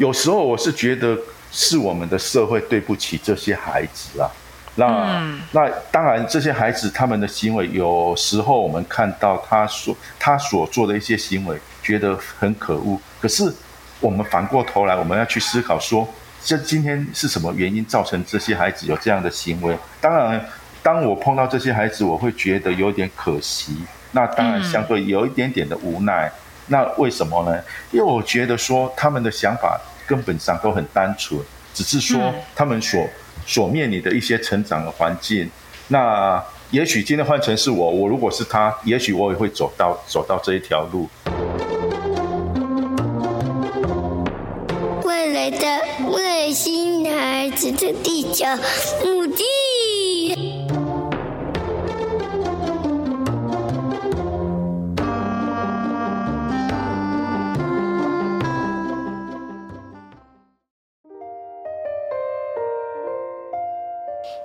有时候我是觉得是我们的社会对不起这些孩子啊。那、嗯、那当然，这些孩子他们的行为，有时候我们看到他所他所做的一些行为，觉得很可恶。可是我们反过头来，我们要去思考说，这今天是什么原因造成这些孩子有这样的行为？当然，当我碰到这些孩子，我会觉得有点可惜。那当然，相对有一点点的无奈。嗯、那为什么呢？因为我觉得说他们的想法根本上都很单纯，只是说他们所。所面临的一些成长的环境，那也许今天换成是我，我如果是他，也许我也会走到走到这一条路。未来的外星孩子的地球母地。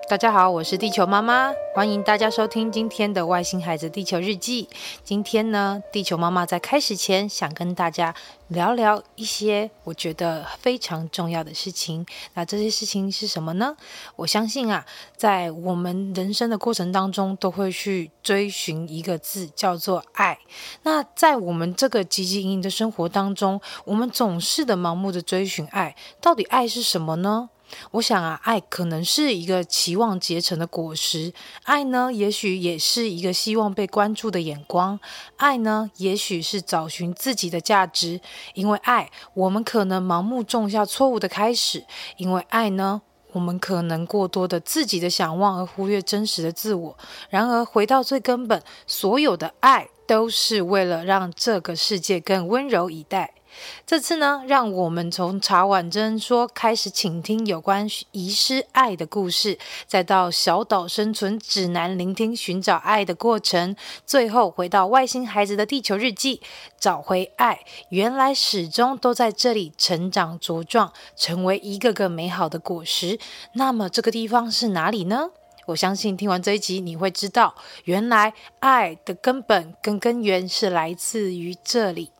大家好，我是地球妈妈，欢迎大家收听今天的《外星孩子地球日记》。今天呢，地球妈妈在开始前想跟大家聊聊一些我觉得非常重要的事情。那这些事情是什么呢？我相信啊，在我们人生的过程当中，都会去追寻一个字，叫做爱。那在我们这个汲汲营营的生活当中，我们总是的盲目的追寻爱，到底爱是什么呢？我想啊，爱可能是一个期望结成的果实，爱呢，也许也是一个希望被关注的眼光，爱呢，也许是找寻自己的价值。因为爱，我们可能盲目种下错误的开始；因为爱呢，我们可能过多的自己的想望而忽略真实的自我。然而，回到最根本，所有的爱都是为了让这个世界更温柔以待。这次呢，让我们从茶碗蒸说开始，倾听有关遗失爱的故事，再到小岛生存指南，聆听寻找爱的过程，最后回到外星孩子的地球日记，找回爱，原来始终都在这里成长茁壮，成为一个个美好的果实。那么这个地方是哪里呢？我相信听完这一集，你会知道，原来爱的根本跟根源是来自于这里。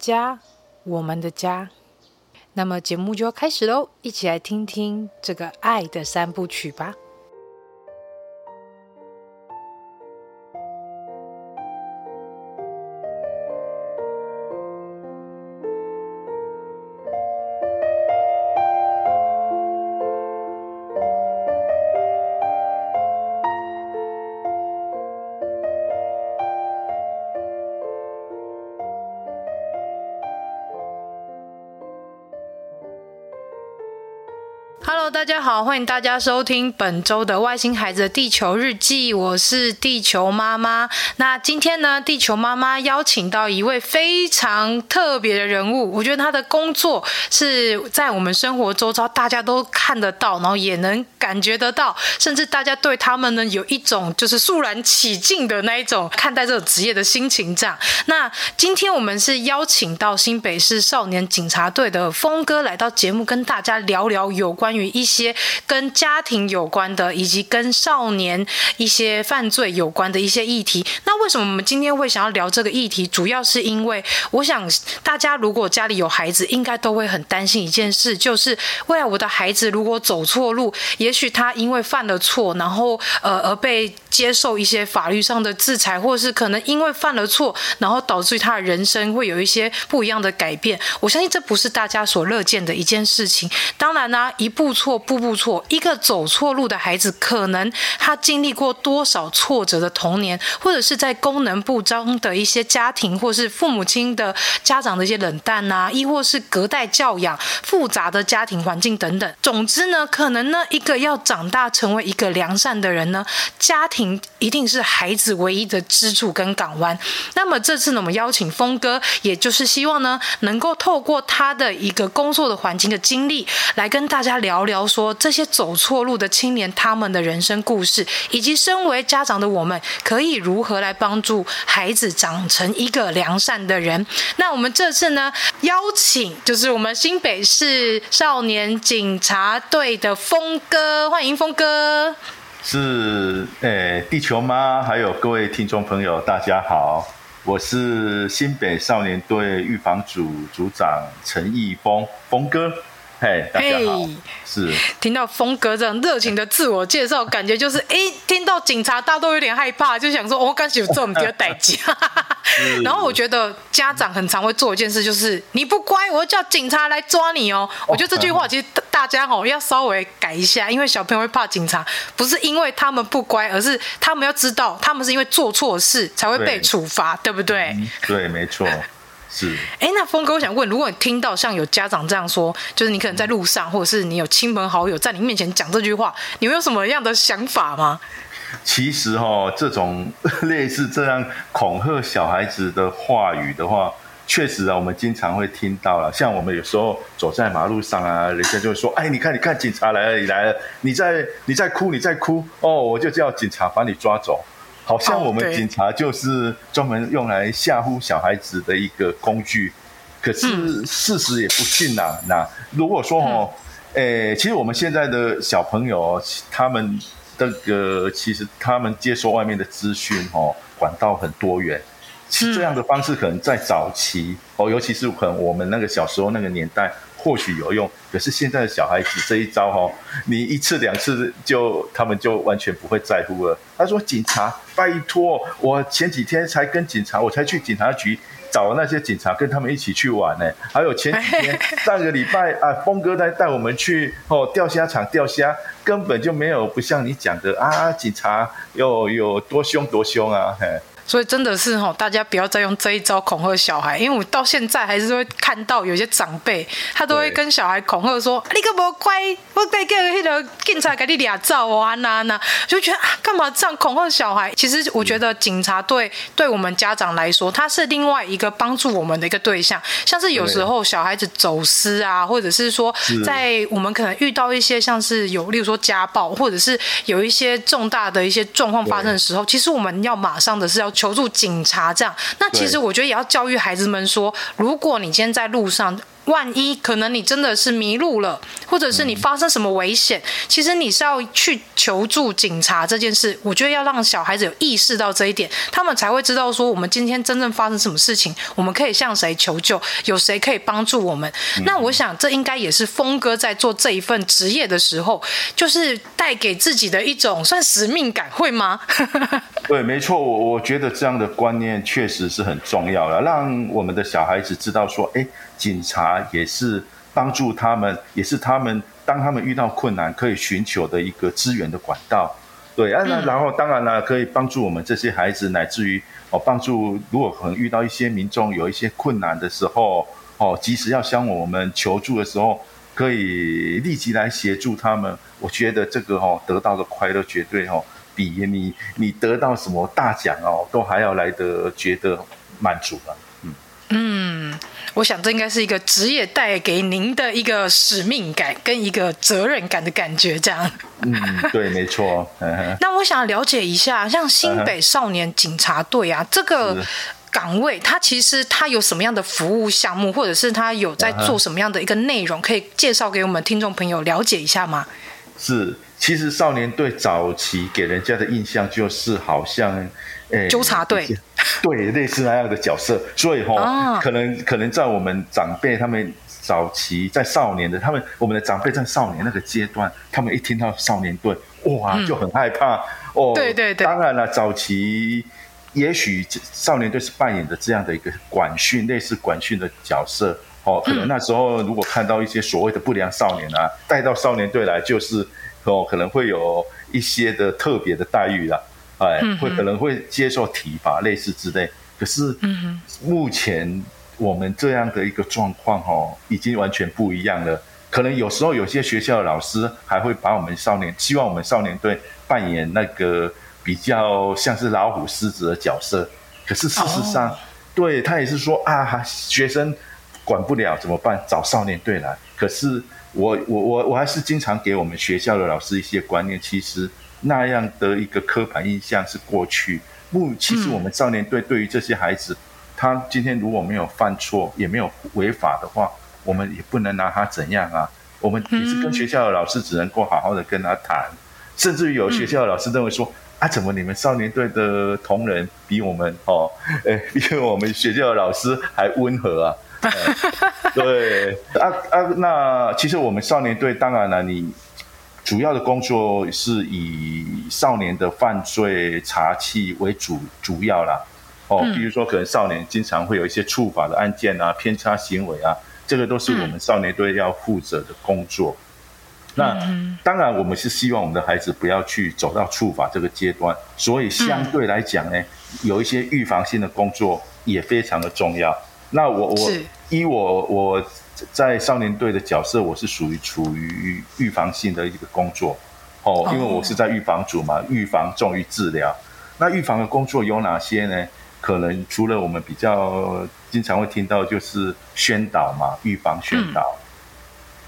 家，我们的家。那么节目就要开始喽，一起来听听这个爱的三部曲吧。大家好，欢迎大家收听本周的《外星孩子的地球日记》，我是地球妈妈。那今天呢，地球妈妈邀请到一位非常特别的人物，我觉得他的工作是在我们生活周遭，大家都看得到，然后也能感觉得到，甚至大家对他们呢有一种就是肃然起敬的那一种看待这种职业的心情。这样，那今天我们是邀请到新北市少年警察队的峰哥来到节目，跟大家聊聊有关于一些跟家庭有关的，以及跟少年一些犯罪有关的一些议题。那为什么我们今天会想要聊这个议题？主要是因为我想大家如果家里有孩子，应该都会很担心一件事，就是未来我的孩子如果走错路，也许他因为犯了错，然后呃而被接受一些法律上的制裁，或是可能因为犯了错，然后导致他的人生会有一些不一样的改变。我相信这不是大家所乐见的一件事情。当然呢、一步错步步错，一个走错路的孩子，可能他经历过多少挫折的童年，或者是在功能不彰的一些家庭，或是父母亲的家长的一些冷淡呐、亦或是隔代教养、复杂的家庭环境等等。总之呢，可能呢一个。要长大成为一个良善的人呢，家庭一定是孩子唯一的支柱跟港湾。那么这次呢，我们邀请峰哥，也就是希望呢，能够透过他的一个工作的环境的经历，来跟大家聊聊说这些走错路的青年他们的人生故事，以及身为家长的我们可以如何来帮助孩子长成一个良善的人。那我们这次呢，邀请就是我们新北市少年警察队的峰哥。欢迎峰哥，是诶，地球妈，还有各位听众朋友，大家好。我是新北少年队预防组组长陈义峰，峰哥。嘿，大家好。是听到峰哥这样热情的自我介绍，感觉就是 哎，听到警察，大家都有点害怕，就想说我，刚才有这么多代价。然后我觉得家长很常会做一件事，就是你不乖，我要叫警察来抓你哦。我觉得这句话其实大家哦要稍微改一下，因为小朋友会怕警察，不是因为他们不乖，而是他们要知道，他们是因为做错事才会被处罚，对，不对？嗯、对，没错。是，哎，那峰哥，我想问，如果你听到像有家长这样说，就是你可能在路上，或者是你有亲朋好友在你面前讲这句话，你会有什么样的想法吗？其实哈、哦，这种 类似这样恐吓小孩子的话语的话，确实啊，我们经常会听到了。像我们有时候走在马路上啊，人家就会说：“哎，你看，你看，警察来了，你来了，你在，你在哭，你在哭，哦，我就叫警察把你抓走。”好像我们警察就是专门用来吓唬小孩子的一个工具，可是事实也不尽呐。那如果说哦，诶，其实我们现在的小朋友，他们这个其实他们接收外面的资讯哦，管道很多元。其实这样的方式可能在早期哦，尤其是可能我们那个小时候那个年代。或许有用，可是现在的小孩子这一招哦，你一次两次就他们就完全不会在乎了。他说：“警察，拜托，我前几天才跟警察，我才去警察局找那些警察，跟他们一起去玩呢。还有前几天上个礼拜啊，峰哥带带我们去哦钓虾场钓虾，根本就没有不像你讲的啊，警察有有多凶多凶啊。”嘿所以真的是吼，大家不要再用这一招恐吓小孩，因为我到现在还是会看到有些长辈，他都会跟小孩恐吓说：“ 你可不乖，我得叫那个警察给你俩照啊那那。”就觉得啊，干嘛这样恐吓小孩？其实我觉得警察对对我们家长来说，他是另外一个帮助我们的一个对象。像是有时候小孩子走失啊，或者是说在我们可能遇到一些像是有，例如说家暴，或者是有一些重大的一些状况发生的时候，其实我们要马上的是要。求助警察，这样。那其实我觉得也要教育孩子们说，如果你今天在路上。万一可能你真的是迷路了，或者是你发生什么危险，嗯，其实你是要去求助警察这件事。我觉得要让小孩子有意识到这一点，他们才会知道说我们今天真正发生什么事情，我们可以向谁求救，有谁可以帮助我们。嗯。那我想这应该也是峰哥在做这一份职业的时候，就是带给自己的一种算使命感，会吗？对，没错，我我觉得这样的观念确实是很重要的，让我们的小孩子知道说，哎。警察也是帮助他们，也是他们当他们遇到困难可以寻求的一个资源的管道。对，啊，那然后当然了，可以帮助我们这些孩子，乃至于哦，帮助如果可能遇到一些民众有一些困难的时候，哦，及时要向我们求助的时候，可以立即来协助他们。我觉得这个哦，得到的快乐绝对哦，比你你得到什么大奖哦，都还要来得觉得满足了。嗯嗯。我想这应该是一个职业带给您的一个使命感跟一个责任感的感觉，这样。嗯，对，没错。那我想了解一下，像新北少年警察队啊，这个岗位，它其实它有什么样的服务项目，或者是它有在做什么样的一个内容，可以介绍给我们听众朋友了解一下吗？是，其实少年队早期给人家的印象就是好像。欸、纠察队，对，类似那样的角色，所以哈、哦，可能可能在我们长辈他们早期在少年的他们，我们的长辈在少年那个阶段，他们一听到少年队，哇，就很害怕、嗯、哦。对对对，当然了，早期也许少年队是扮演的这样的一个管训，类似管训的角色。哦。可能那时候如果看到一些所谓的不良少年啊，带到少年队来，就是哦，可能会有一些的特别的待遇啦。哎，会可能会接受体罚类似之类，可是目前我们这样的一个状况哦，已经完全不一样了。可能有时候有些学校的老师还会把我们少年，希望我们少年队扮演那个比较像是老虎狮子的角色。可是事实上，对他也是说啊，学生管不了怎么办？找少年队来。可是我我我我还是经常给我们学校的老师一些观念，其实。那样的一个刻板印象是过去。目其实我们少年队对于这些孩子，他今天如果没有犯错，也没有违法的话，我们也不能拿他怎样啊。我们也是跟学校的老师只能够好好的跟他谈，甚至于有学校的老师认为说，啊，怎么你们少年队的同仁比我们哦，哎，比我们学校的老师还温和啊？呃、对，啊啊，那其实我们少年队当然了，你主要的工作是以少年的犯罪查缉为主主要啦。哦，比如说可能少年经常会有一些触法的案件啊、偏差行为啊，这个都是我们少年队要负责的工作。那当然，我们是希望我们的孩子不要去走到触法这个阶段，所以相对来讲呢，有一些预防性的工作也非常的重要。那我我依我我在少年队的角色，我是属于处于预防性的一个工作。哦，因为我是在预防组嘛，预防重于治疗。那预防的工作有哪些呢？可能除了我们比较经常会听到，就是宣导嘛，预防宣导。嗯、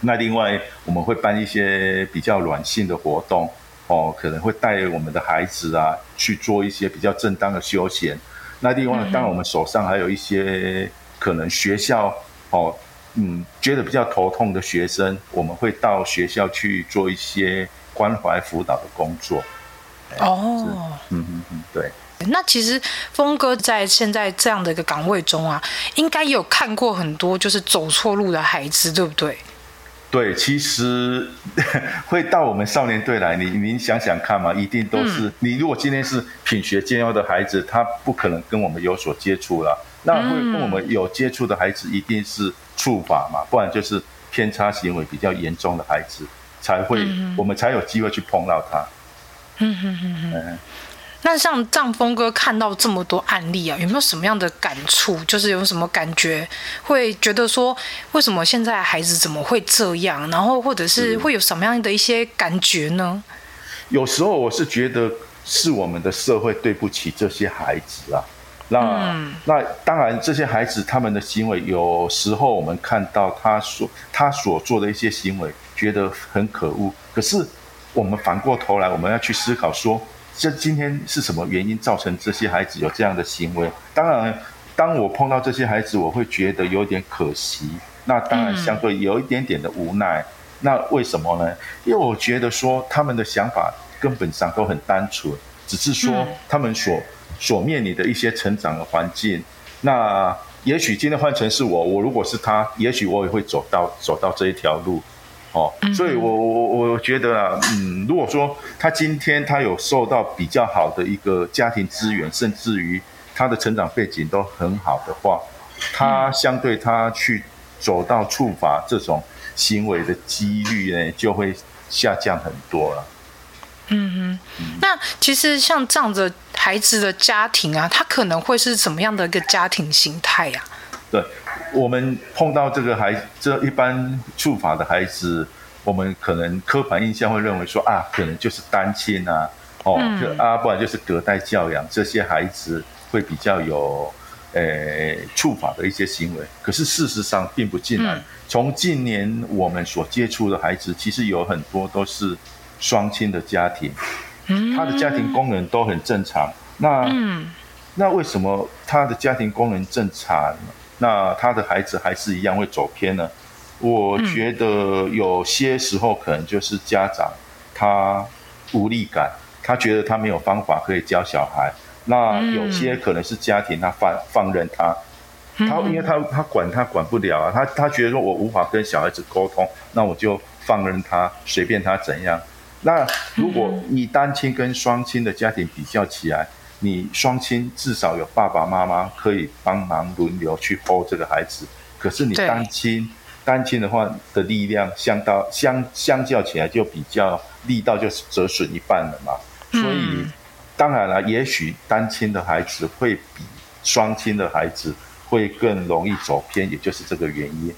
那另外我们会办一些比较软性的活动，哦，可能会带我们的孩子啊去做一些比较正当的休闲。那另外，当然我们手上还有一些可能学校哦，嗯，觉得比较头痛的学生，我们会到学校去做一些关怀辅导的工作。哦，嗯嗯嗯，对。那其实峰哥在现在这样的一个岗位中啊，应该有看过很多就是走错路的孩子，对不对？对，其实会到我们少年队来，你您想想看嘛，一定都是、嗯、你。如果今天是品学兼优的孩子，他不可能跟我们有所接触了。那会跟我们有接触的孩子，一定是触法嘛，不然就是偏差行为比较严重的孩子才会，嗯、我们才有机会去碰到他。嗯哼哼哼。嗯那像藏峰哥看到这么多案例啊，有没有什么样的感触？就是有什么感觉，会觉得说，为什么现在孩子怎么会这样？然后或者是会有什么样的一些感觉呢？有时候我是觉得是我们的社会对不起这些孩子啊。那、嗯、那当然，这些孩子他们的行为，有时候我们看到他所他所做的一些行为，觉得很可恶。可是我们反过头来，我们要去思考说。这今天是什么原因造成这些孩子有这样的行为？当然，当我碰到这些孩子，我会觉得有点可惜。那当然，相对有一点点的无奈。嗯、那为什么呢？因为我觉得说他们的想法根本上都很单纯，只是说他们所所面临的一些成长的环境。那也许今天换成是我，我如果是他，也许我也会走到走到这一条路。哦，所以我我我觉得啊，嗯，如果说他今天他有受到比较好的一个家庭资源，甚至于他的成长背景都很好的话，他相对他去走到触法这种行为的几率呢，就会下降很多了。嗯哼，那其实像这样的孩子的家庭啊，他可能会是什么样的一个家庭形态呀？对。我们碰到这个孩，这一般触法的孩子，我们可能刻板印象会认为说啊，可能就是单亲啊，哦，就啊，不然就是隔代教养，这些孩子会比较有，呃，触法的一些行为。可是事实上并不尽然。从近年我们所接触的孩子，其实有很多都是双亲的家庭，他的家庭功能都很正常。那那为什么他的家庭功能正常？那他的孩子还是一样会走偏呢？我觉得有些时候可能就是家长他无力感，他觉得他没有方法可以教小孩。那有些可能是家庭他放放任他，他因为他他管他管不了啊，他他觉得说我无法跟小孩子沟通，那我就放任他随便他怎样。那如果你单亲跟双亲的家庭比较起来，你双亲至少有爸爸妈妈可以帮忙轮流去 hold 这个孩子，可是你单亲单亲的话的力量相当相相较起来就比较力道就折损一半了嘛。所以当然了，也许单亲的孩子会比双亲的孩子会更容易走偏，也就是这个原因。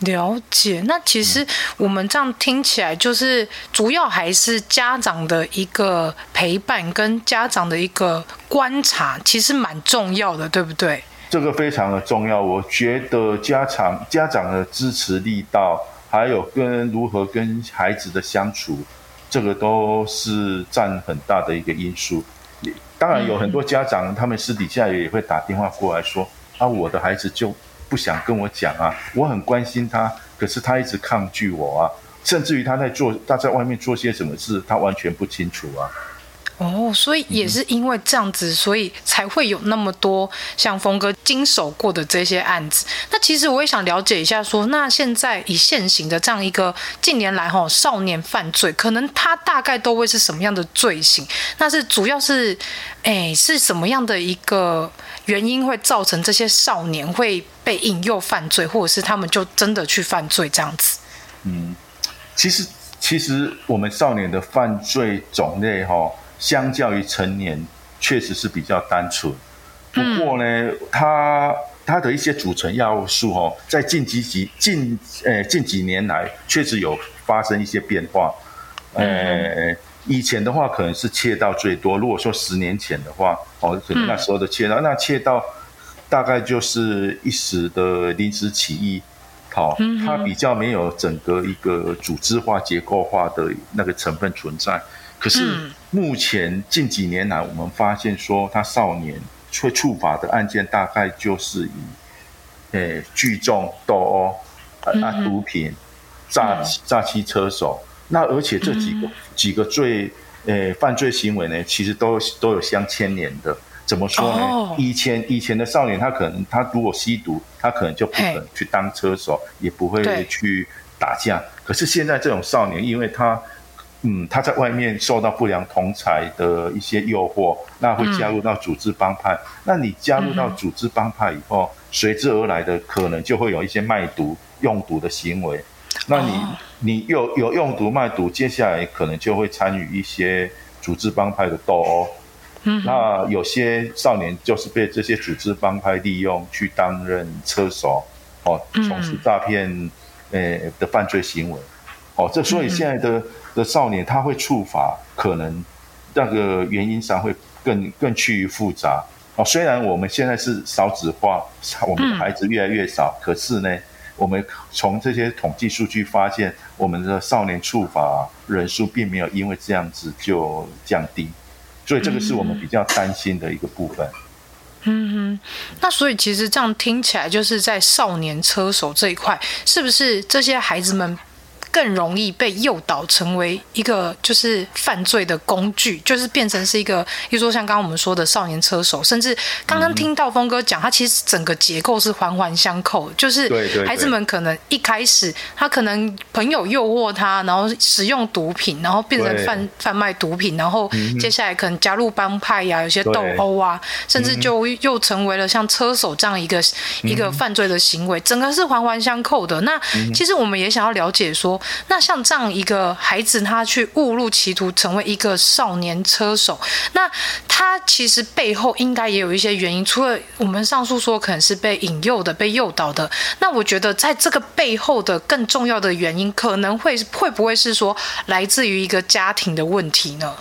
了解，那其实我们这样听起来，就是主要还是家长的一个陪伴跟家长的一个观察，其实蛮重要的，对不对？这个非常的重要，我觉得家长家长的支持力道，还有跟如何跟孩子的相处，这个都是占很大的一个因素。当然，有很多家长他们私底下也会打电话过来说：“啊，我的孩子就……”不想跟我讲啊，我很关心他，可是他一直抗拒我啊，甚至于他在做，他在外面做些什么事，他完全不清楚啊。哦，所以也是因为这样子，所以才会有那么多像峰哥经手过的这些案子。那其实我也想了解一下说，那现在以现行的这样一个近年来哈少年犯罪，可能他大概都会是什么样的罪行？那是主要是，哎，是什么样的一个原因会造成这些少年会被引诱犯罪，或者是他们就真的去犯罪这样子？嗯，其实其实我们少年的犯罪种类哈。相较于成年，确实是比较单纯。不过呢，嗯、它它的一些组成要素哦，在近几几近呃近几年来，确实有发生一些变化。呃，嗯、以前的话可能是窃盗最多。如果说十年前的话，哦，可能那时候的窃盗，嗯、那窃盗大概就是一时的临时起意，好、哦，它比较没有整个一个组织化、结构化的那个成分存在。可是目前近几年来，我们发现说，他少年会触法的案件大概就是以，诶，聚众斗殴，啊，毒品，诈诈欺车手。那而且这几个几个罪，诶，犯罪行为呢，其实都都有相牵连的。怎么说呢？以前以前的少年，他可能他如果吸毒，他可能就不可能去当车手，也不会去打架。可是现在这种少年，因为他嗯，他在外面受到不良同才的一些诱惑，那会加入到组织帮派。嗯、那你加入到组织帮派以后，随之而来的可能就会有一些卖毒、用毒的行为。那你、哦、你有有用毒卖毒，接下来可能就会参与一些组织帮派的斗殴。嗯，那有些少年就是被这些组织帮派利用去担任车手，哦，从事诈骗呃的犯罪行为。哦，这所以现在的。的少年他会触法，可能那个原因上会更更趋于复杂哦。虽然我们现在是少子化，我们的孩子越来越少，嗯、可是呢，我们从这些统计数据发现，我们的少年触法人数并没有因为这样子就降低，所以这个是我们比较担心的一个部分。嗯哼，那所以其实这样听起来，就是在少年车手这一块，是不是这些孩子们？更容易被诱导成为一个就是犯罪的工具，就是变成是一个，比如说像刚刚我们说的少年车手，甚至刚刚听到峰哥讲，他其实整个结构是环环相扣，就是孩子们可能一开始他可能朋友诱惑他，然后使用毒品，然后变成贩贩卖毒品，然后接下来可能加入帮派呀、啊，有些斗殴啊，甚至就又成为了像车手这样一个一个犯罪的行为，整个是环环相扣的。那其实我们也想要了解说。那像这样一个孩子，他去误入歧途，成为一个少年车手，那他其实背后应该也有一些原因。除了我们上述说可能是被引诱的、被诱导的，那我觉得在这个背后的更重要的原因，可能会会不会是说来自于一个家庭的问题呢？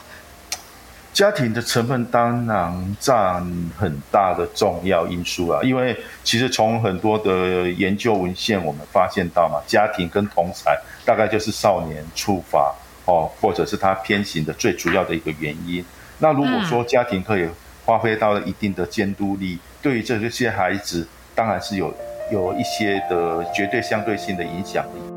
家庭的成分当然占很大的重要因素啊，因为其实从很多的研究文献我们发现到嘛，家庭跟同侪大概就是少年触法哦，或者是他偏行的最主要的一个原因。那如果说家庭可以发挥到了一定的监督力，对于这些孩子当然是有有一些的绝对相对性的影响力。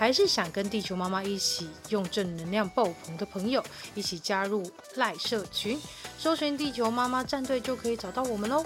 还是想跟地球妈妈一起用正能量爆棚的朋友，一起加入赖社群，搜寻地球妈妈战队就可以找到我们喽。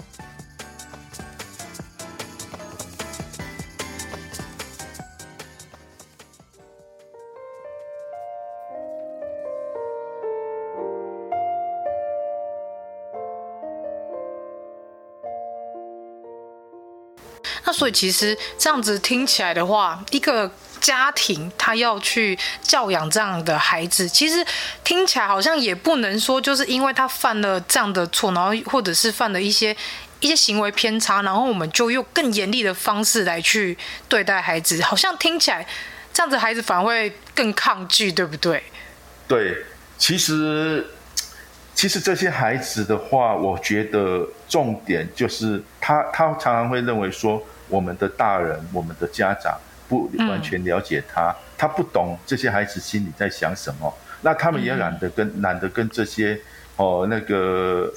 那所以其实这样子听起来的话，一个。家庭他要去教养这样的孩子，其实听起来好像也不能说，就是因为他犯了这样的错，然后或者是犯了一些一些行为偏差，然后我们就用更严厉的方式来去对待孩子，好像听起来这样子孩子反而会更抗拒，对不对？对，其实其实这些孩子的话，我觉得重点就是他他常常会认为说，我们的大人、我们的家长不完全了解他，嗯、他不懂这些孩子心里在想什么，那他们也懒得跟、嗯、懒得跟这些哦那个。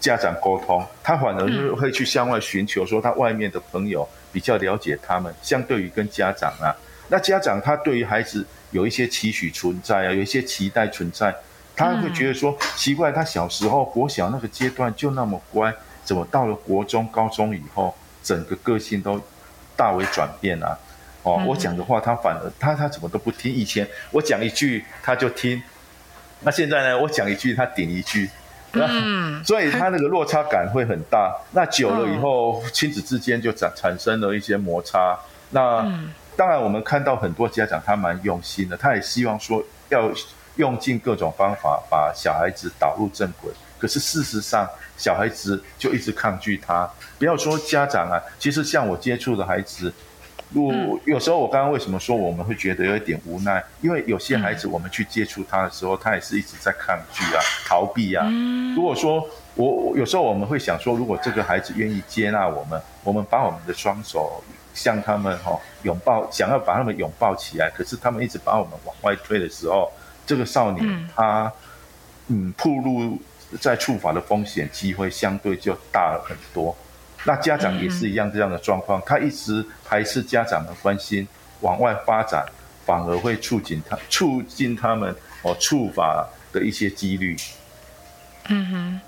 家长沟通，他反而是会去向外寻求，说他外面的朋友比较了解他们。相对于跟家长啊，那家长他对于孩子有一些期许存在啊，有一些期待存在，他会觉得说奇怪，他小时候国小那个阶段就那么乖，怎么到了国中、高中以后，整个个性都大为转变啊？哦，我讲的话他反而他他怎么都不听，以前我讲一句他就听，那现在呢，我讲一句他顶一句。嗯，所以他那个落差感会很大。那久了以后，亲子之间就产产生了一些摩擦。那当然，我们看到很多家长他蛮用心的，他也希望说要用尽各种方法把小孩子导入正轨。可是事实上，小孩子就一直抗拒他。不要说家长啊，其实像我接触的孩子。我有时候我刚刚为什么说我们会觉得有一点无奈？因为有些孩子我们去接触他的时候，他也是一直在抗拒啊、逃避啊。如果说我有时候我们会想说，如果这个孩子愿意接纳我们，我们把我们的双手向他们哈拥抱，想要把他们拥抱起来，可是他们一直把我们往外推的时候，这个少年他嗯，暴露在触法的风险机会相对就大了很多。那家长也是一样这样的状况，他一直排斥家长的关心，往外发展，反而会促进他促进他们哦触法的一些几率。嗯哼，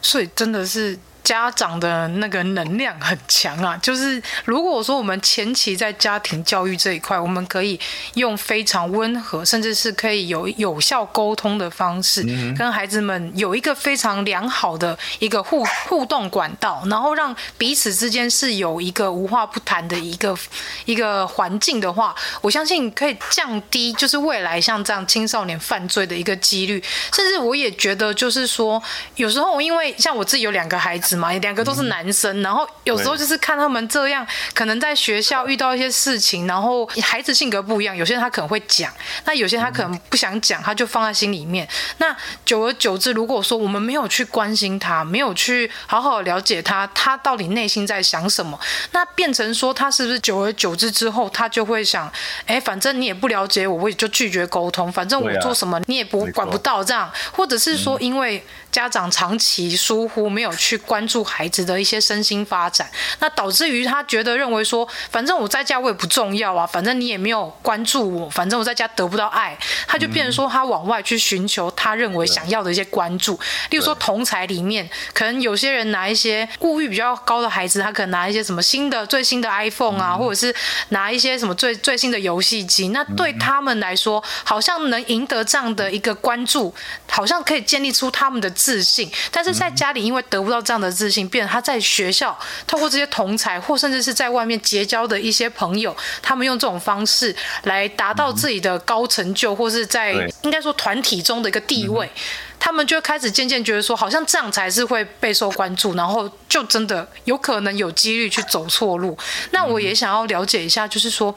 所以真的是。家长的那个能量很强啊，就是如果说我们前期在家庭教育这一块，我们可以用非常温和，甚至是可以有有效沟通的方式，跟孩子们有一个非常良好的一个互互动管道，然后让彼此之间是有一个无话不谈的一个一个环境的话，我相信可以降低就是未来像这样青少年犯罪的一个几率，甚至我也觉得就是说，有时候因为像我自己有两个孩子。嘛，两个都是男生，然后有时候就是看他们这样，可能在学校遇到一些事情，然后孩子性格不一样，有些人他可能会讲，那有些他可能不想讲，他就放在心里面。那久而久之，如果说我们没有去关心他，没有去好好了解他，他到底内心在想什么，那变成说他是不是久而久之之后，他就会想，哎，反正你也不了解我，我也就拒绝沟通，反正我做什么你也不管不到这样，或者是说因为家长长期疏忽，没有去关。注孩子的一些身心发展，那导致于他觉得认为说，反正我在家我也不重要啊，反正你也没有关注我，反正我在家得不到爱，他就变成说他往外去寻求他认为想要的一些关注。例如说同才里面，可能有些人拿一些物欲比较高的孩子，他可能拿一些什么新的最新的 iPhone 啊，或者是拿一些什么最最新的游戏机，那对他们来说，好像能赢得这样的一个关注，好像可以建立出他们的自信。但是在家里，因为得不到这样的自信，变成他在学校透过这些同才，或甚至是在外面结交的一些朋友，他们用这种方式来达到自己的高成就，或是在应该说团体中的一个地位。他们就开始渐渐觉得说，好像这样才是会备受关注，然后就真的有可能有几率去走错路。那我也想要了解一下，就是说，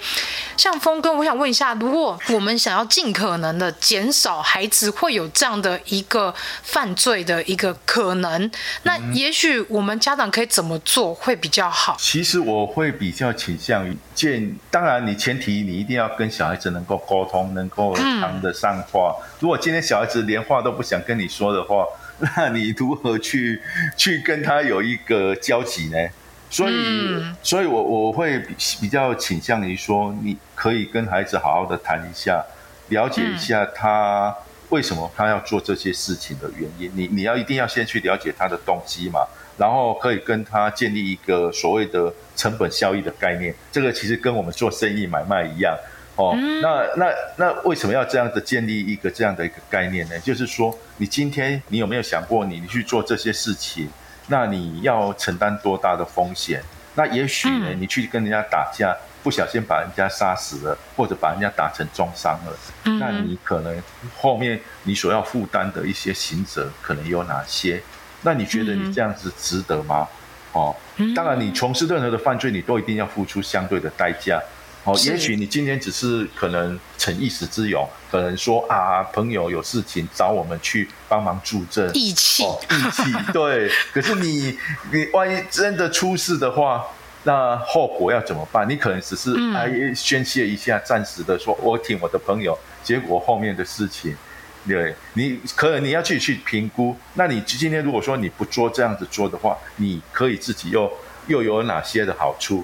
像峰哥，我想问一下，如果我们想要尽可能的减少孩子会有这样的一个犯罪的一个可能，那也许我们家长可以怎么做会比较好？其实我会比较倾向于建，当然你前提你一定要跟小孩子能够沟通，能够谈得上话。如果今天小孩子连话都不想跟你说的话，那你如何去去跟他有一个交集呢？所以，嗯、所以我我会比比较倾向于说，你可以跟孩子好好的谈一下，了解一下他为什么他要做这些事情的原因。你你要一定要先去了解他的动机嘛，然后可以跟他建立一个所谓的成本效益的概念。这个其实跟我们做生意买卖一样。哦，那那那为什么要这样子建立一个这样的一个概念呢？就是说，你今天你有没有想过你，你去做这些事情，那你要承担多大的风险？那也许呢，你去跟人家打架，不小心把人家杀死了，或者把人家打成重伤了，那你可能后面你所要负担的一些刑责可能有哪些？那你觉得你这样子值得吗？哦。当然，你从事任何的犯罪，你都一定要付出相对的代价。哦，也许你今天只是可能逞一时之勇，可能说啊，朋友有事情找我们去帮忙助阵，义气，哦，义气，对。可是你你万一真的出事的话，那后果要怎么办？你可能只是哎宣泄一下，暂时的说我挺我的朋友，结果后面的事情，对，你可能你要去去评估。那你今天如果说你不做这样子做的话，你可以自己又又有哪些的好处？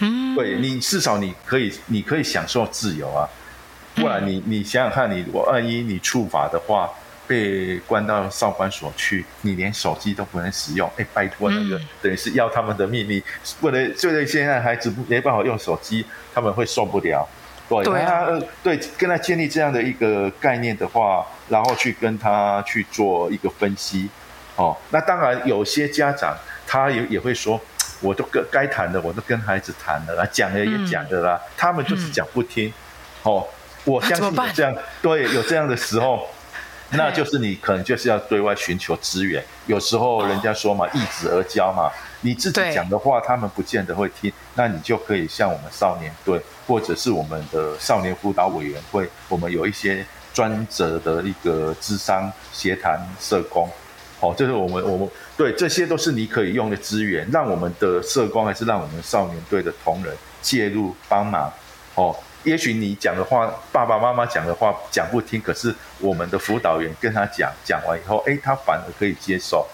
嗯，对你至少你可以，你可以享受自由啊，不然你你想想看，你万一你触法的话，被关到少管所去，你连手机都不能使用，哎，拜托那个等于是要他们的命令，不能，就是现在孩子没办法用手机，他们会受不了。对，对啊，对，跟他建立这样的一个概念的话，然后去跟他去做一个分析，哦，那当然有些家长他也也会说。我都跟该谈的我都跟孩子谈了啦，讲了也讲的啦，嗯、他们就是讲不听。嗯、哦，我相信有这样，对，有这样的时候，那就是你可能就是要对外寻求资源。有时候人家说嘛，一子而教嘛，你自己讲的话，他们不见得会听，那你就可以像我们少年队，或者是我们的少年辅导委员会，我们有一些专责的一个智商协谈社工。哦，这是我们我们对，这些都是你可以用的资源，让我们的社工还是让我们少年队的同仁介入帮忙。哦，也许你讲的话，爸爸妈妈讲的话讲不听，可是我们的辅导员跟他讲，讲完以后，诶，他反而可以接受。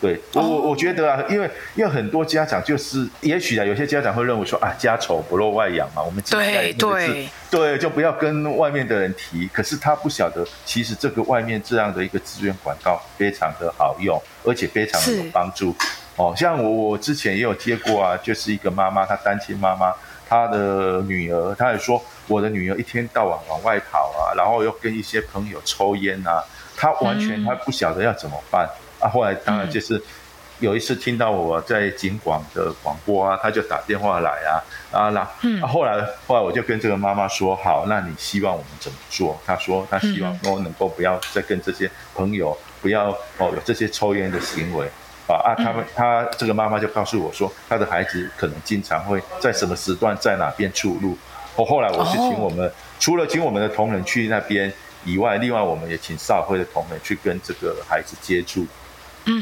对我我我觉得啊，因为因为很多家长就是，也许啊，有些家长会认为说啊，家丑不露外扬嘛，我们对对对，就不要跟外面的人提。可是他不晓得，其实这个外面这样的一个资源管道非常的好用，而且非常的有帮助。哦，像我我之前也有接过啊，就是一个妈妈，她单亲妈妈，她的女儿，她也说我的女儿一天到晚往外跑啊，然后又跟一些朋友抽烟啊，她完全她不晓得要怎么办。嗯啊，后来当然就是有一次听到我在警广的广播啊，他就打电话来啊，啊那，啊后来后来我就跟这个妈妈说，好，那你希望我们怎么做？他说他希望我能够不要再跟这些朋友不要哦有这些抽烟的行为啊啊，他们他这个妈妈就告诉我说，他的孩子可能经常会在什么时段在哪边出入。哦，后来我是请我们除了请我们的同仁去那边以外，另外我们也请少会的同仁去跟这个孩子接触。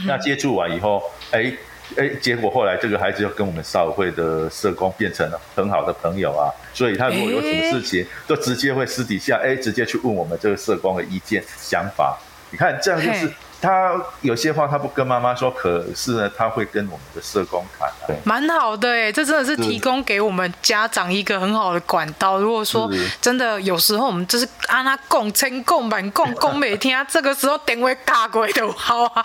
那接触完以后，哎哎，结果后来这个孩子又跟我们少会的社工变成了很好的朋友啊，所以他如果有什么事情，都直接会私底下哎，直接去问我们这个社工的意见想法。你看这样就是。他有些话他不跟妈妈说，可是呢，他会跟我们的社工谈。对，蛮好的哎，这真的是提供给我们家长一个很好的管道。如果说真的有时候我们就是按他共称共板共共每天，这个时候电话打过来的好啊。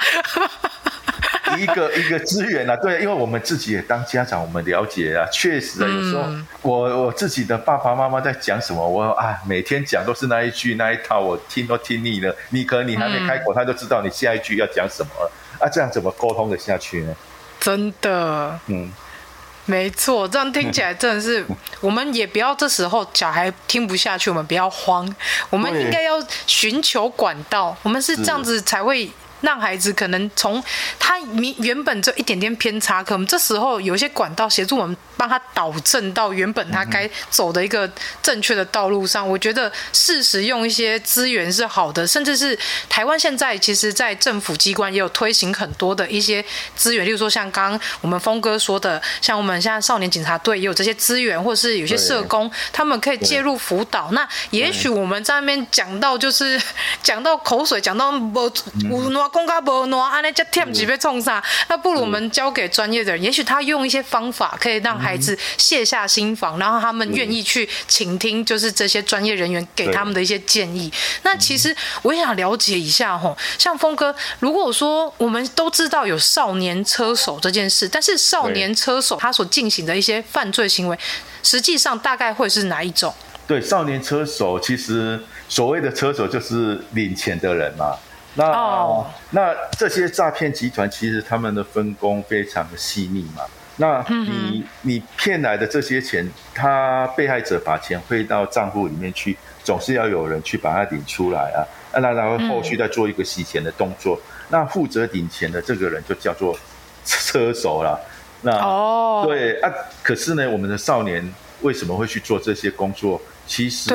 一个一个资源啊，对，因为我们自己也当家长，我们了解啊，确实啊，有时候我我自己的爸爸妈妈在讲什么，我啊每天讲都是那一句那一套，我听都听腻了。你可能你还没开口，他就知道你下一句要讲什么了啊，这样怎么沟通的下去呢？真的，嗯，没错，这样听起来真的是，我们也不要这时候小孩听不下去，我们不要慌，我们应该要寻求管道，我们是这样子才会。让孩子可能从他原原本这一点点偏差，可能这时候有一些管道协助我们帮他导正到原本他该走的一个正确的道路上。我觉得适时用一些资源是好的，甚至是台湾现在其实，在政府机关也有推行很多的一些资源，例如说像刚刚我们峰哥说的，像我们现在少年警察队也有这些资源，或是有些社工他们可以介入辅导。那也许我们在那边讲到就是讲到口水，讲到无无公家不挪，安尼就添几被冲上。那不如我们交给专业的人，也许他用一些方法可以让孩子卸下心防，然后他们愿意去倾听，就是这些专业人员给他们的一些建议。那其实我也想了解一下吼，像峰哥，如果说我们都知道有少年车手这件事，但是少年车手他所进行的一些犯罪行为，实际上大概会是哪一种？对，少年车手其实所谓的车手就是领钱的人嘛。那、oh. 那这些诈骗集团其实他们的分工非常的细腻嘛。那你、mm hmm. 你骗来的这些钱，他被害者把钱汇到账户里面去，总是要有人去把它领出来啊。那然后后续再做一个洗钱的动作。Mm hmm. 那负责领钱的这个人就叫做车手了。那哦，对啊，可是呢，我们的少年为什么会去做这些工作？其实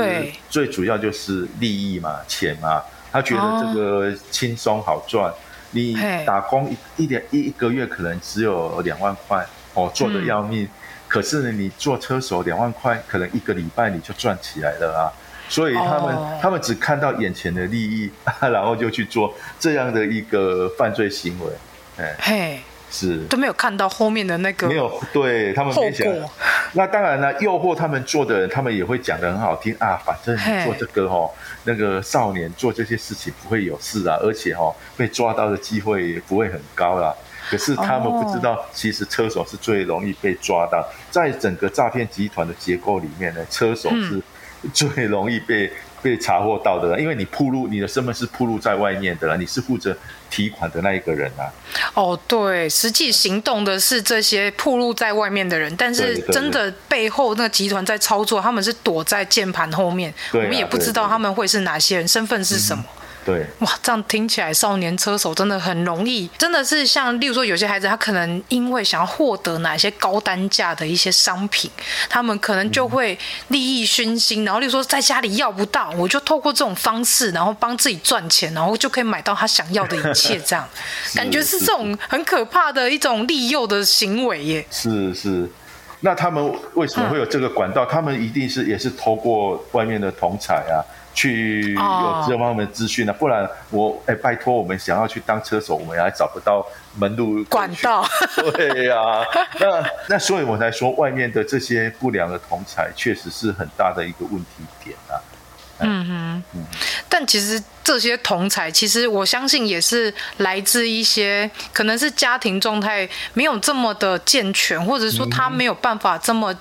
最主要就是利益嘛，钱嘛，他觉得这个轻松好赚。哦、你打工一一点一一个月可能只有两万块哦，做的要命。嗯、可是呢，你做车手两万块，可能一个礼拜你就赚起来了啊。所以他们、哦、他们只看到眼前的利益，然后就去做这样的一个犯罪行为。哎，嘿，是都没有看到后面的那个没有对他们没想。那当然了，诱惑他们做的人，他们也会讲的很好听啊。反正你做这个哦，那个少年做这些事情不会有事啊，而且哦被抓到的机会也不会很高啦。可是他们不知道，其实车手是最容易被抓到，在整个诈骗集团的结构里面呢，车手是。最容易被被查获到的，因为你铺路你的身份是铺路在外面的了，你是负责提款的那一个人啊。哦，对，实际行动的是这些暴露在外面的人，但是真的背后那个集团在操作，他们是躲在键盘后面，我们也不知道他们会是哪些人，身份是什么。嗯对，哇，这样听起来少年车手真的很容易，真的是像，例如说有些孩子，他可能因为想要获得哪些高单价的一些商品，他们可能就会利益熏心，然后例如说在家里要不到，我就透过这种方式，然后帮自己赚钱，然后就可以买到他想要的一切，这样感觉是这种很可怕的一种利诱的行为耶。是是，那他们为什么会有这个管道？嗯、他们一定是也是透过外面的同彩啊。去有这方面的资讯呢？不然我哎，拜托，我们想要去当车手，我们还找不到门路管道。对呀、啊，那那所以我才说，外面的这些不良的同侪，确实是很大的一个问题点啊。嗯哼，嗯，但其实这些同侪，其实我相信也是来自一些可能是家庭状态没有这么的健全，或者说他没有办法这么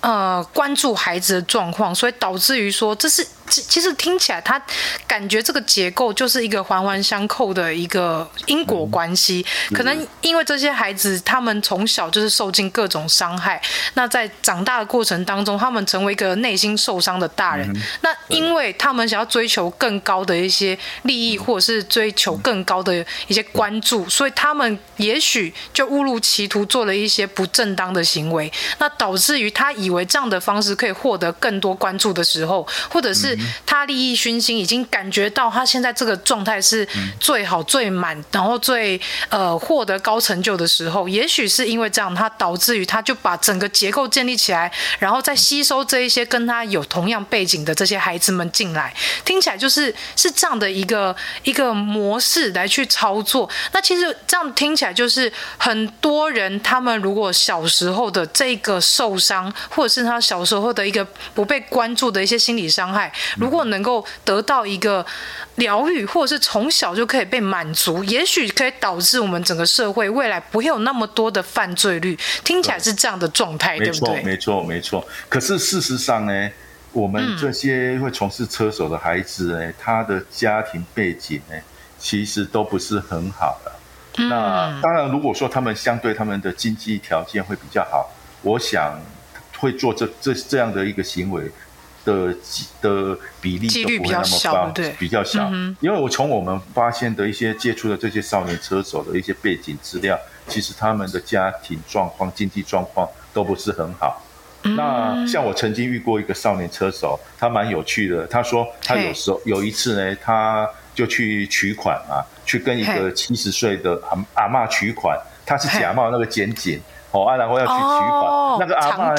呃关注孩子的状况，所以导致于说这是。其实听起来，他感觉这个结构就是一个环环相扣的一个因果关系。可能因为这些孩子，他们从小就是受尽各种伤害，那在长大的过程当中，他们成为一个内心受伤的大人。那因为他们想要追求更高的一些利益，或者是追求更高的一些关注，所以他们也许就误入歧途，做了一些不正当的行为。那导致于他以为这样的方式可以获得更多关注的时候，或者是。他利益熏心，已经感觉到他现在这个状态是最好、最满，然后最呃获得高成就的时候。也许是因为这样，他导致于他就把整个结构建立起来，然后再吸收这一些跟他有同样背景的这些孩子们进来。听起来就是是这样的一个一个模式来去操作。那其实这样听起来就是很多人他们如果小时候的这个受伤，或者是他小时候的一个不被关注的一些心理伤害。如果能够得到一个疗愈，或者是从小就可以被满足，也许可以导致我们整个社会未来不会有那么多的犯罪率。听起来是这样的状态，对，对不对？没错，没错。可是事实上呢，我们这些会从事车手的孩子呢，他的家庭背景呢，其实都不是很好的。那当然，如果说他们相对他们的经济条件会比较好，我想会做这这这样的一个行为。的的比例就不会那么高，对，比较小。因为我从我们发现的一些接触的这些少年车手的一些背景资料，其实他们的家庭状况、经济状况都不是很好。那像我曾经遇过一个少年车手，他蛮有趣的。他说他有时候有一次呢，他就去取款嘛，去跟一个七十岁的阿阿嬷取款，他是假冒那个检警。哦，啊，然后要去取款，哦、那个阿嬷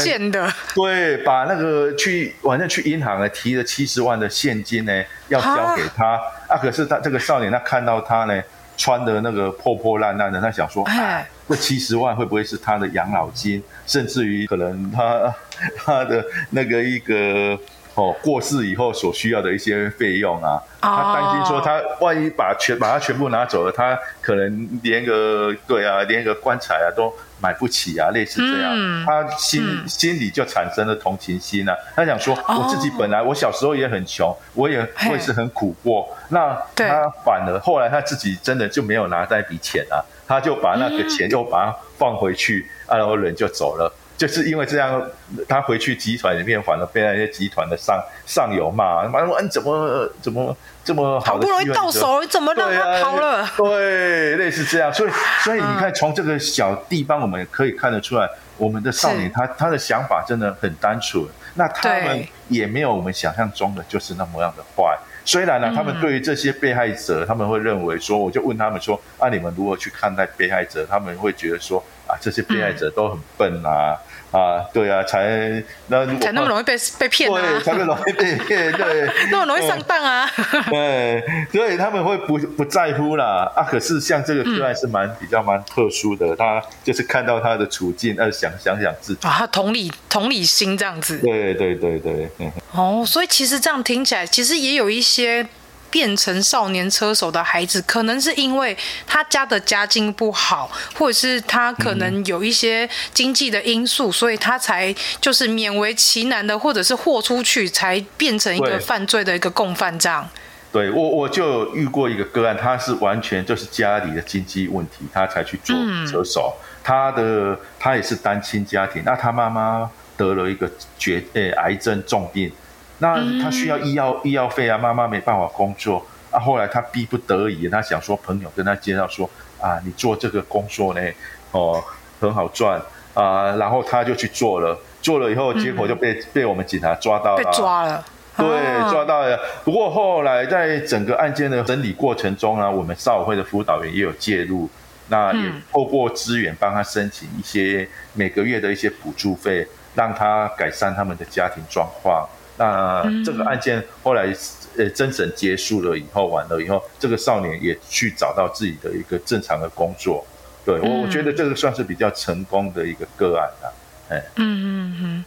对，把那个去，反正去银行呢，提了七十万的现金呢，要交给他。啊，啊，可是他这个少年，他看到他呢，穿的那个破破烂烂的，他想说，哎，这七十万会不会是他的养老金？甚至于可能他他 的那个一个。哦，过世以后所需要的一些费用啊，他担心说他万一把全把他全部拿走了，他可能连个对啊，连个棺材啊都买不起啊，类似这样，嗯、他心、嗯、心里就产生了同情心啊。他想说，我自己本来我小时候也很穷，我也会是很苦过，那他反而后来他自己真的就没有拿那笔钱啊，他就把那个钱又把它放回去，啊、然后人就走了。就是因为这样，他回去集团里面反而被那些集团的上上游骂，骂说你怎么怎么这么好，好不容易到手，怎么让他跑了？对，类似这样，所以所以你看，从这个小地方我们可以看得出来，我们的少年他他的想法真的很单纯，那他们也没有我们想象中的就是那么样的坏。虽然呢，他们对于这些被害者，他们会认为说，我就问他们说，啊，你们如何去看待被害者？他们会觉得说，啊，这些被害者都很笨啊。啊，对啊，才那才那么容易被被骗啊，对，才那么容易被骗，对，那么容易上当啊，对，所以他们会不不在乎啦。啊。可是像这个个案是蛮、嗯、比较蛮特殊的，他就是看到他的处境，呃，想想想自己。啊，同理同理心这样子，对对对对，嗯，哦，所以其实这样听起来，其实也有一些。变成少年车手的孩子，可能是因为他家的家境不好，或者是他可能有一些经济的因素，嗯、所以他才就是勉为其难的，或者是豁出去，才变成一个犯罪的一个共犯这样。对，我我就遇过一个个案，他是完全就是家里的经济问题，他才去做车手。嗯、他的他也是单亲家庭，那他妈妈得了一个绝诶癌症重病。那他需要医药医药费啊，妈妈没办法工作啊。后来他逼不得已，他想说朋友跟他介绍说啊，你做这个工作呢，哦，很好赚啊。然后他就去做了，做了以后，结果就被、嗯、被我们警察抓到了，被抓了，对，抓到了。不过后来在整个案件的审理过程中呢，我们少委会的辅导员也有介入，那也透过资源帮他申请一些每个月的一些补助费，让他改善他们的家庭状况。那这个案件后来呃侦审结束了以后，完了以后，这个少年也去找到自己的一个正常的工作，对，我我觉得这个算是比较成功的一个个案了，哎，嗯嗯嗯。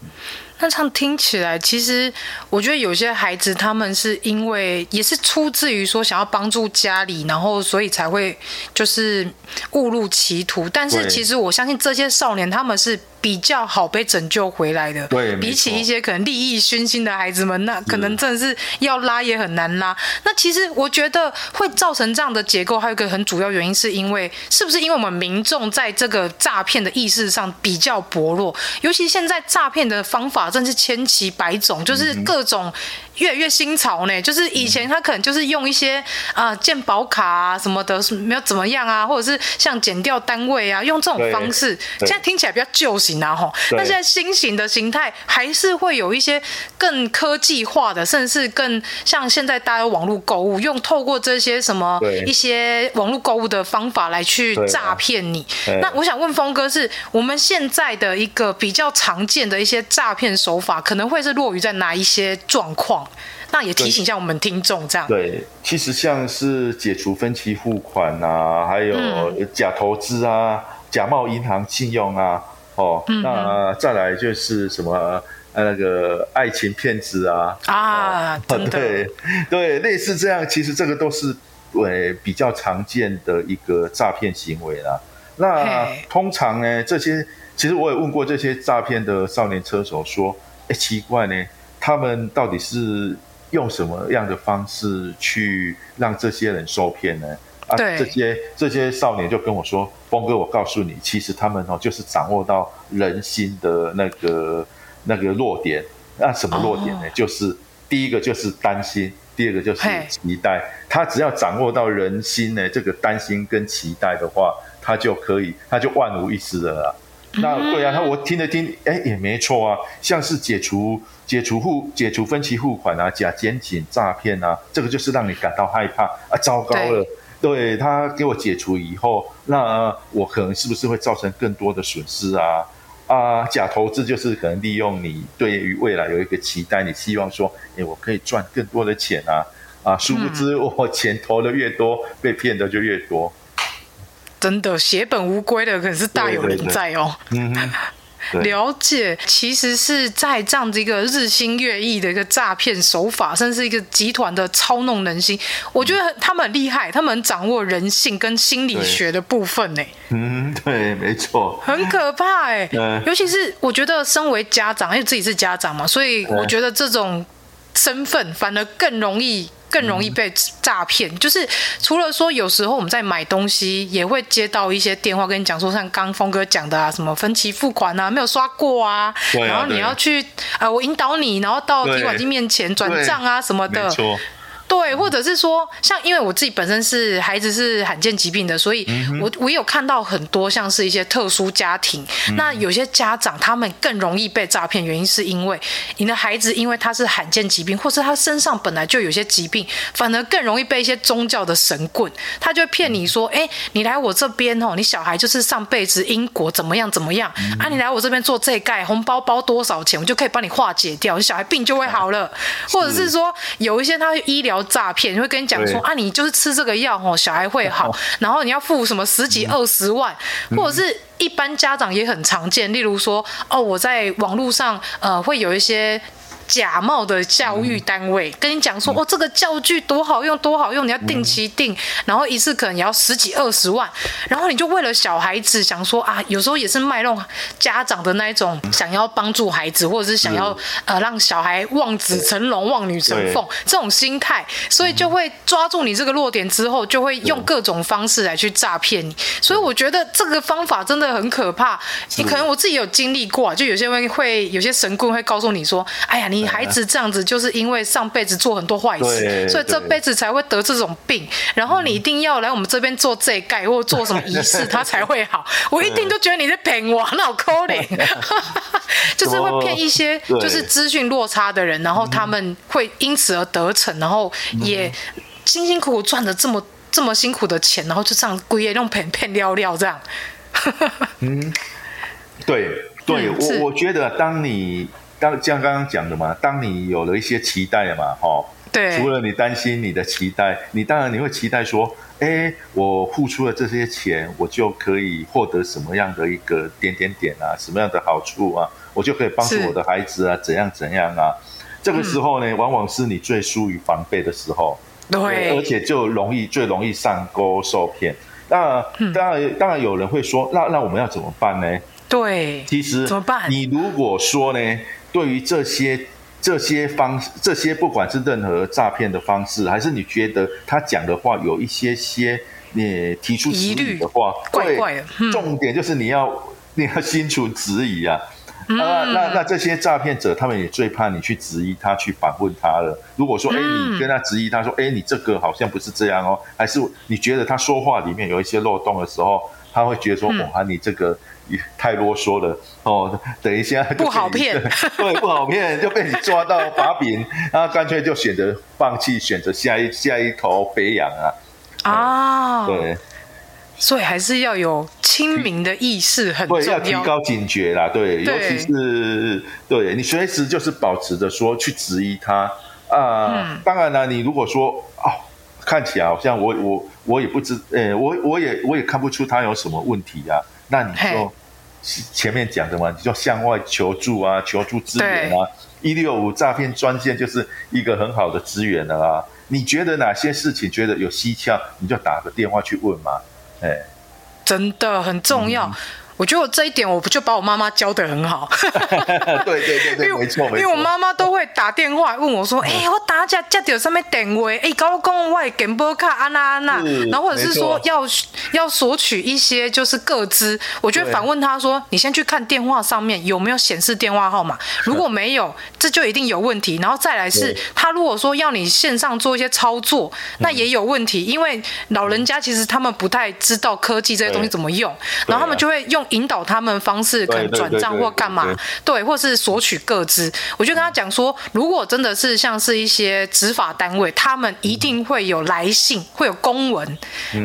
那这样听起来，其实我觉得有些孩子他们是因为也是出自于说想要帮助家里，然后所以才会就是误入歧途。但是其实我相信这些少年他们是比较好被拯救回来的。对，比起一些可能利益熏心的孩子们，那可能真的是要拉也很难拉。那其实我觉得会造成这样的结构，还有一个很主要原因，是因为是不是因为我们民众在这个诈骗的意识上比较薄弱，尤其现在诈骗的方法。真是千奇百种，就是各种越来越新潮呢。就是以前他可能就是用一些啊健保卡啊什么的，没有怎么样啊，或者是像减掉单位啊，用这种方式，现在听起来比较旧型啊吼。那现在新型的形态还是会有一些更科技化的，甚至是更像现在大家网络购物，用透过这些什么一些网络购物的方法来去诈骗你。那我想问峰哥，是我们现在的一个比较常见的一些诈骗手法可能会是落于在哪一些状况？那也提醒一下我们听众这样。对，其实像是解除分期付款啊，还有假投资啊，嗯、假冒银行信用啊，哦，嗯、那再来就是什么那个爱情骗子啊啊，哦、对对，类似这样，其实这个都是呃比较常见的一个诈骗行为啦。那通常呢，这些。其实我也问过这些诈骗的少年车手，说：“哎，奇怪呢，他们到底是用什么样的方式去让这些人受骗呢？”啊，这些这些少年就跟我说：“峰哥，我告诉你，其实他们哦，就是掌握到人心的那个那个弱点。那什么弱点呢？哦、就是第一个就是担心，第二个就是期待。他只要掌握到人心呢，这个担心跟期待的话，他就可以，他就万无一失了啦。”那对啊，他我听了听，哎，也没错啊，像是解除解除付解除分期付款啊，假检警诈骗啊，这个就是让你感到害怕啊，糟糕了，对，对他给我解除以后，那我可能是不是会造成更多的损失啊？啊，假投资就是可能利用你对于未来有一个期待，你希望说，哎，我可以赚更多的钱啊，啊，殊不知我钱投的越多，被骗的就越多。真的血本无归的，可是大有人在哦。嗯，了解，其实是在这样子一个日新月异的一个诈骗手法，甚至一个集团的操弄人心。我觉得他们很厉害，他们掌握人性跟心理学的部分呢。嗯，对，没错，很可怕哎。对尤其是我觉得，身为家长，因为自己是家长嘛，所以我觉得这种身份反而更容易。更容易被诈骗。嗯、就是除了说有时候我们在买东西也会接到一些电话跟你讲说，像刚峰哥讲的啊，什么分期付款啊，没有刷过啊，啊然后你要去呃，我引导你，然后到提款机面前转账啊什么的。对，或者是说，像因为我自己本身是孩子是罕见疾病的，所以我我有看到很多像是一些特殊家庭，那有些家长他们更容易被诈骗，原因是因为你的孩子因为他是罕见疾病，或是他身上本来就有些疾病，反而更容易被一些宗教的神棍，他就会骗你说，哎，你来我这边哦，你小孩就是上辈子因果怎么样怎么样啊，你来我这边做这盖红包包多少钱，我就可以帮你化解掉，你小孩病就会好了，或者是说有一些他医疗。诈骗会跟你讲说啊，你就是吃这个药哦，小孩会好，然后你要付什么十几二十万，或者是一般家长也很常见，例如说哦，我在网络上呃会有一些。假冒的教育单位跟你讲说，哦，这个教具多好用，多好用，你要定期定，然后一次可能也要十几二十万，然后你就为了小孩子想说啊，有时候也是卖弄家长的那一种，想要帮助孩子，或者是想要呃让小孩望子成龙、望女成凤这种心态，所以就会抓住你这个弱点之后，就会用各种方式来去诈骗你。所以我觉得这个方法真的很可怕。你可能我自己有经历过，就有些人会有些神棍会告诉你说，哎呀。你孩子这样子，就是因为上辈子做很多坏事，所以这辈子才会得这种病。然后你一定要来我们这边做这盖或做什么仪式，他才会好。我一定都觉得你在骗我，那我抠脸，就是会骗一些就是资讯落差的人，然后他们会因此而得逞，然后也辛辛苦苦赚的这么这么辛苦的钱，然后就这样故意用骗骗料料这样。嗯，对对，我我觉得当你。当像刚刚讲的嘛，当你有了一些期待了嘛，哈，对，除了你担心你的期待，你当然你会期待说，哎，我付出了这些钱，我就可以获得什么样的一个点点点啊，什么样的好处啊，我就可以帮助我的孩子啊，怎样怎样啊，这个时候呢，嗯、往往是你最疏于防备的时候，对，对，而且就容易最容易上钩受骗。那当然、嗯、当然有人会说，那那我们要怎么办呢？对，其实怎么办？你如果说呢？对于这些这些方这些不管是任何诈骗的方式，还是你觉得他讲的话有一些些你提出疑虑的话，怪怪的。嗯、重点就是你要你要心存质疑啊！嗯、啊，那那这些诈骗者他们也最怕你去质疑他，去反问他了。如果说哎，你跟他质疑，他说哎，你这个好像不是这样哦，还是你觉得他说话里面有一些漏洞的时候，他会觉得说哇、嗯，你这个。太啰嗦了哦！等一下不好骗，对，不好骗，就被你抓到把柄，然后干脆就选择放弃，选择下一下一头肥羊啊！啊，对，所以还是要有清明的意识很重要，对，要提高警觉啦，对，对尤其是对你随时就是保持着说去质疑他啊。嗯、当然了，你如果说哦，看起来好像我我我也不知，呃，我我也我也看不出他有什么问题啊。那你就前面讲的嘛，你就向外求助啊，求助资源啊，一六五诈骗专线就是一个很好的资源了啊。你觉得哪些事情觉得有蹊跷，你就打个电话去问嘛，真的很重要。我觉得我这一点，我不就把我妈妈教的很好。对对对对，没错没错。因为我妈妈都会打电话问我说：“哎、欸，我打架接到什么电话？哎、欸，跟我讲我的健保卡安娜安娜。”然后或者是说要要索取一些就是个资，我就反问他说：“你先去看电话上面有没有显示电话号码？如果没有，这就一定有问题。然后再来是他如果说要你线上做一些操作，那也有问题，因为老人家其实他们不太知道科技这些东西怎么用，然后他们就会用。”引导他们方式可能转账或干嘛，对，或是索取各资。我就跟他讲说，如果真的是像是一些执法单位，他们一定会有来信，会有公文。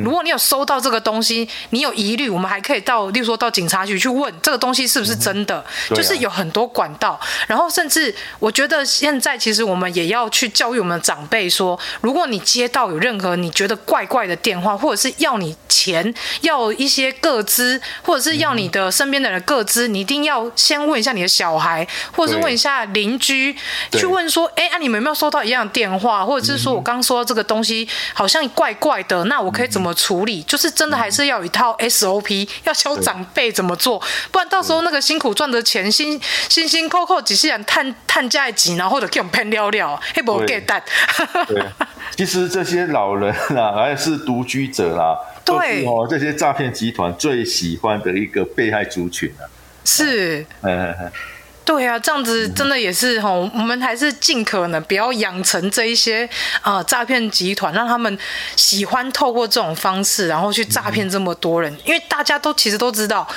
如果你有收到这个东西，你有疑虑，我们还可以到，例如说到警察局去问这个东西是不是真的。就是有很多管道，然后甚至我觉得现在其实我们也要去教育我们的长辈说，如果你接到有任何你觉得怪怪的电话，或者是要你钱，要一些个资，或者是要。你的身边的人各知，你一定要先问一下你的小孩，或者是问一下邻居，去问说，哎，啊，你们有没有收到一样的电话，或者是说我刚说这个东西好像怪怪的，那我可以怎么处理？就是真的还是要有一套 SOP，要教长辈怎么做，不然到时候那个辛苦赚的钱，辛辛辛苦苦几十人探探家一集，然后或者给我们骗了了，嘿，不给蛋。其实这些老人啦，还是独居者啦，对哦，这些诈骗集团最喜欢的一个被害族群啊。是，嗯嗯对啊，这样子真的也是哈，我们还是尽可能不要养成这一些啊诈骗集团，让他们喜欢透过这种方式，然后去诈骗这么多人，因为大家都其实都知道。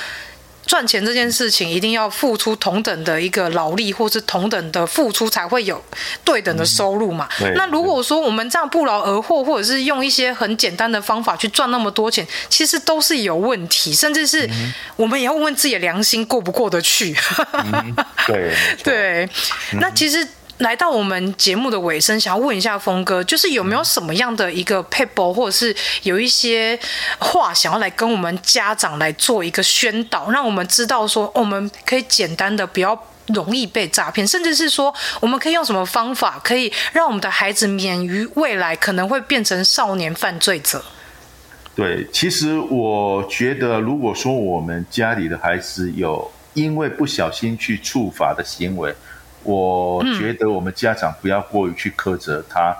赚钱这件事情一定要付出同等的一个劳力，或是同等的付出才会有对等的收入嘛。嗯、那如果说我们这样不劳而获，或者是用一些很简单的方法去赚那么多钱，其实都是有问题，甚至是我们也要问问自己的良心过不过得去。嗯、对 对，那其实。来到我们节目的尾声，想要问一下峰哥，就是有没有什么样的一个撇步，或者是有一些话想要来跟我们家长来做一个宣导，让我们知道说，我们可以简单的不要容易被诈骗，甚至是说，我们可以用什么方法，可以让我们的孩子免于未来可能会变成少年犯罪者。对，其实我觉得，如果说我们家里的孩子有因为不小心去触法的行为，我觉得我们家长不要过于去苛责他。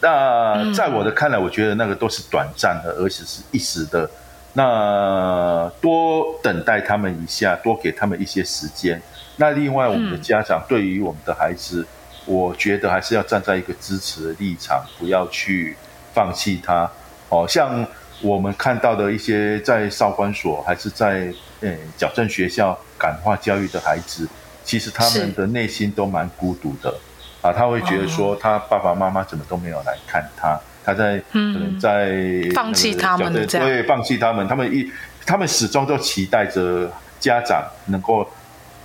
那在我的看来，我觉得那个都是短暂的，而且是一时的。那多等待他们一下，多给他们一些时间。那另外，我们的家长对于我们的孩子，我觉得还是要站在一个支持的立场，不要去放弃他。哦，像我们看到的一些在少管所还是在嗯矫正学校感化教育的孩子。其实他们的内心都蛮孤独的，啊，他会觉得说他爸爸妈妈怎么都没有来看他，他在可能在放弃他们这样，对，放弃他们，他们一他们始终都期待着家长能够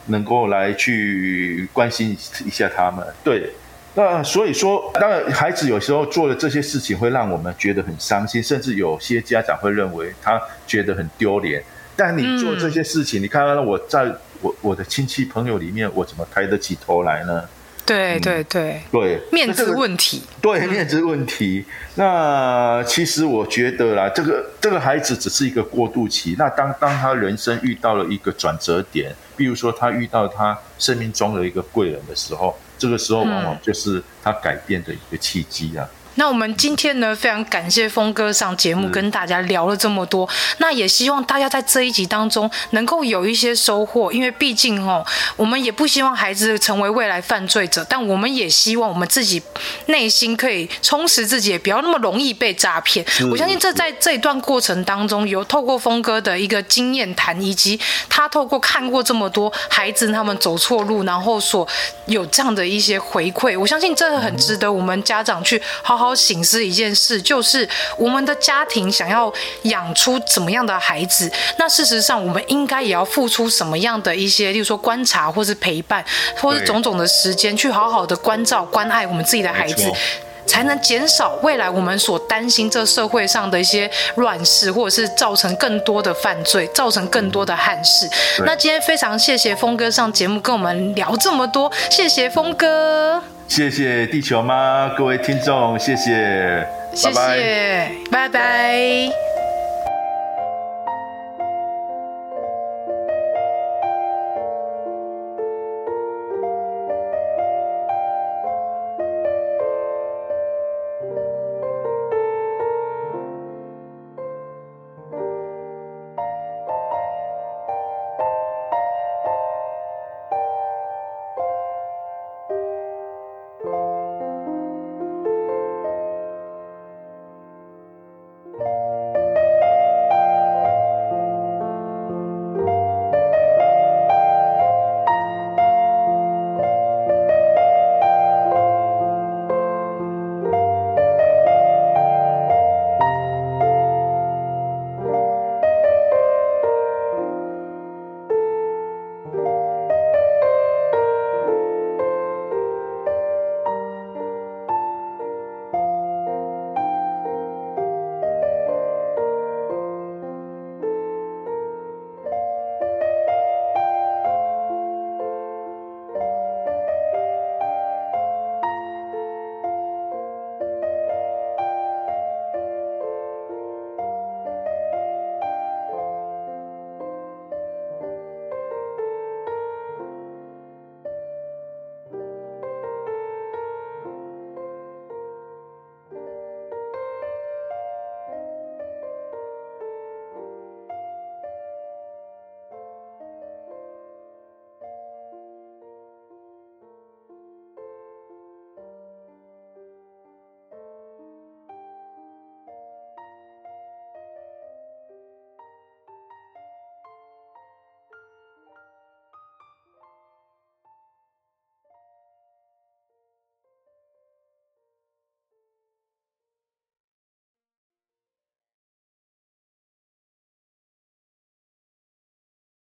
能够来去关心一下他们，对，那所以说，当然孩子有时候做的这些事情会让我们觉得很伤心，甚至有些家长会认为他觉得很丢脸，但你做这些事情，你看看我在。我我的亲戚朋友里面，我怎么抬得起头来呢？对对对、嗯、对，面子问题。对面子问题。那其实我觉得啦，这个这个孩子只是一个过渡期。那当当他人生遇到了一个转折点，比如说他遇到他生命中的一个贵人的时候，这个时候往往就是他改变的一个契机啊。那我们今天呢，非常感谢峰哥上节目跟大家聊了这么多。那也希望大家在这一集当中能够有一些收获，因为毕竟哦，我们也不希望孩子成为未来犯罪者，但我们也希望我们自己内心可以充实自己，也不要那么容易被诈骗。我相信这在这一段过程当中，有透过峰哥的一个经验谈，以及他透过看过这么多孩子他们走错路，然后所有这样的一些回馈，我相信这很值得我们家长去好好。省思一件事，就是我们的家庭想要养出怎么样的孩子，那事实上我们应该也要付出什么样的一些，例如说观察，或是陪伴，或是种种的时间，去好好的关照、关爱我们自己的孩子，才能减少未来我们所担心这社会上的一些乱事，或者是造成更多的犯罪，造成更多的憾事。那今天非常谢谢峰哥上节目跟我们聊这么多，谢谢峰哥。谢谢地球妈，各位听众，谢谢，谢谢，拜拜。拜拜。